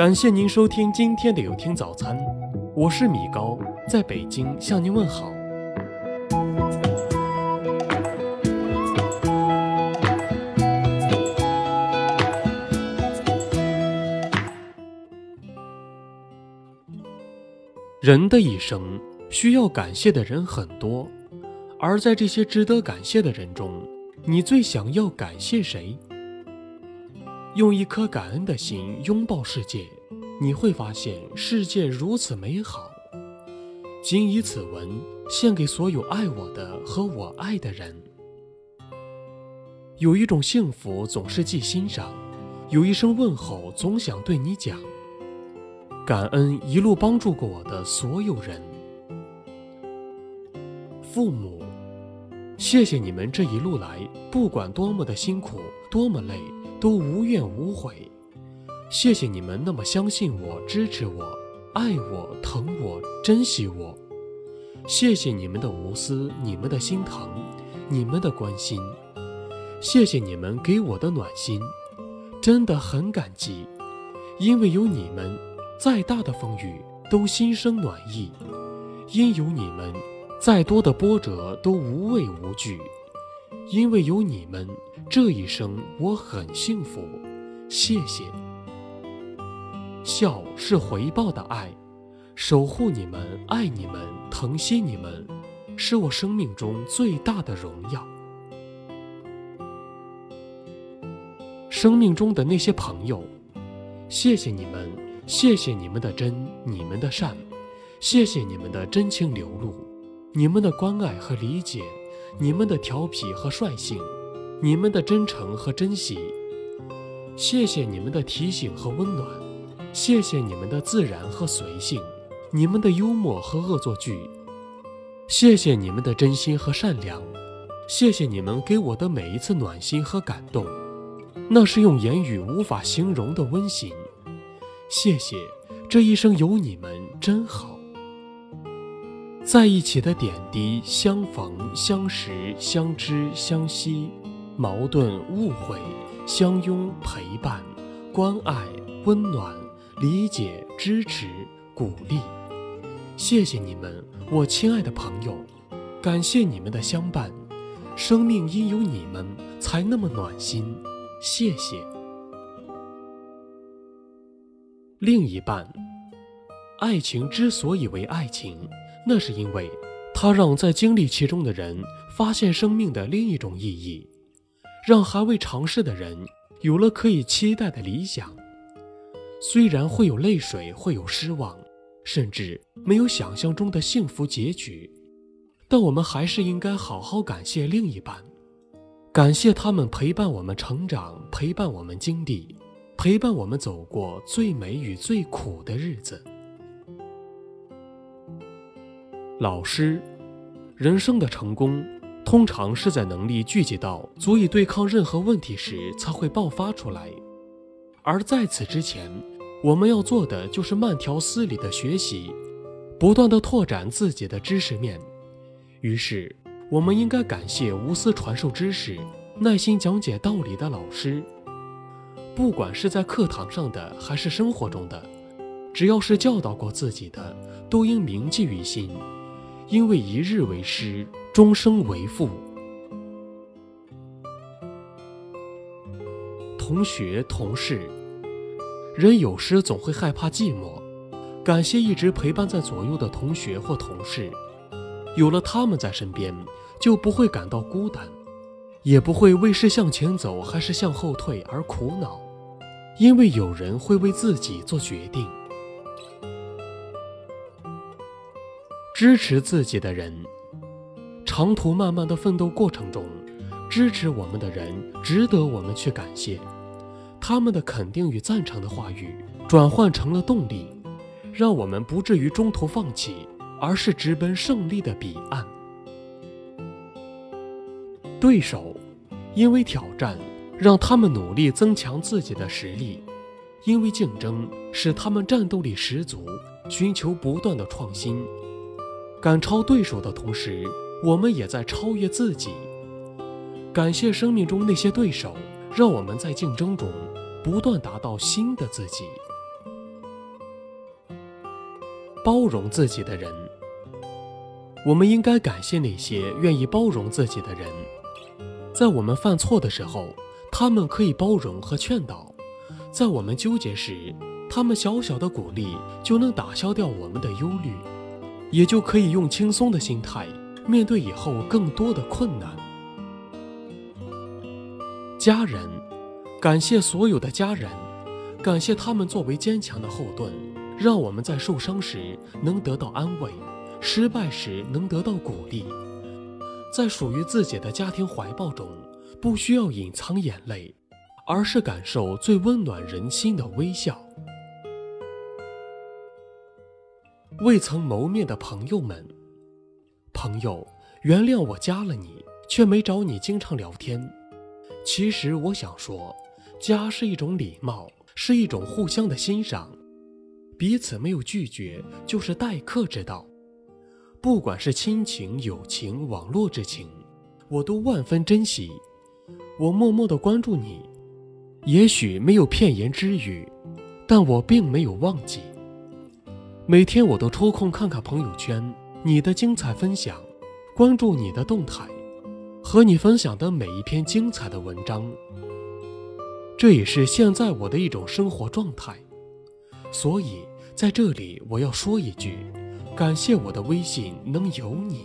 感谢您收听今天的有听早餐，我是米高，在北京向您问好。人的一生需要感谢的人很多，而在这些值得感谢的人中，你最想要感谢谁？用一颗感恩的心拥抱世界，你会发现世界如此美好。谨以此文献给所有爱我的和我爱的人。有一种幸福总是记心上，有一声问候总想对你讲。感恩一路帮助过我的所有人，父母，谢谢你们这一路来，不管多么的辛苦，多么累。都无怨无悔，谢谢你们那么相信我、支持我、爱我、疼我、珍惜我。谢谢你们的无私、你们的心疼、你们的关心。谢谢你们给我的暖心，真的很感激。因为有你们，再大的风雨都心生暖意；因有你们，再多的波折都无畏无惧。因为有你们，这一生我很幸福，谢谢。笑是回报的爱，守护你们，爱你们，疼惜你们，是我生命中最大的荣耀。生命中的那些朋友，谢谢你们，谢谢你们的真，你们的善，谢谢你们的真情流露，你们的关爱和理解。你们的调皮和率性，你们的真诚和珍惜，谢谢你们的提醒和温暖，谢谢你们的自然和随性，你们的幽默和恶作剧，谢谢你们的真心和善良，谢谢你们给我的每一次暖心和感动，那是用言语无法形容的温馨。谢谢，这一生有你们真好。在一起的点滴，相逢、相识、相知、相惜，矛盾、误会，相拥、陪伴、关爱、温暖、理解、支持、鼓励。谢谢你们，我亲爱的朋友，感谢你们的相伴，生命因有你们才那么暖心。谢谢。另一半，爱情之所以为爱情。那是因为，它让在经历其中的人发现生命的另一种意义，让还未尝试的人有了可以期待的理想。虽然会有泪水，会有失望，甚至没有想象中的幸福结局，但我们还是应该好好感谢另一半，感谢他们陪伴我们成长，陪伴我们经历，陪伴我们走过最美与最苦的日子。老师，人生的成功，通常是在能力聚集到足以对抗任何问题时才会爆发出来。而在此之前，我们要做的就是慢条斯理的学习，不断的拓展自己的知识面。于是，我们应该感谢无私传授知识、耐心讲解道理的老师。不管是在课堂上的，还是生活中的，只要是教导过自己的，都应铭记于心。因为一日为师，终生为父。同学、同事，人有时总会害怕寂寞。感谢一直陪伴在左右的同学或同事，有了他们在身边，就不会感到孤单，也不会为是向前走还是向后退而苦恼，因为有人会为自己做决定。支持自己的人，长途漫漫的奋斗过程中，支持我们的人值得我们去感谢。他们的肯定与赞成的话语，转换成了动力，让我们不至于中途放弃，而是直奔胜利的彼岸。对手，因为挑战，让他们努力增强自己的实力；因为竞争，使他们战斗力十足，寻求不断的创新。赶超对手的同时，我们也在超越自己。感谢生命中那些对手，让我们在竞争中不断达到新的自己。包容自己的人。我们应该感谢那些愿意包容自己的人，在我们犯错的时候，他们可以包容和劝导；在我们纠结时，他们小小的鼓励就能打消掉我们的忧虑，也就可以用轻松的心态面对以后更多的困难。家人，感谢所有的家人，感谢他们作为坚强的后盾，让我们在受伤时能得到安慰。失败时能得到鼓励，在属于自己的家庭怀抱中，不需要隐藏眼泪，而是感受最温暖人心的微笑。未曾谋面的朋友们，朋友，原谅我加了你，却没找你经常聊天。其实我想说，加是一种礼貌，是一种互相的欣赏，彼此没有拒绝，就是待客之道。不管是亲情、友情、网络之情，我都万分珍惜。我默默的关注你，也许没有片言之语，但我并没有忘记。每天我都抽空看看朋友圈，你的精彩分享，关注你的动态，和你分享的每一篇精彩的文章。这也是现在我的一种生活状态。所以在这里，我要说一句。感谢我的微信能有你。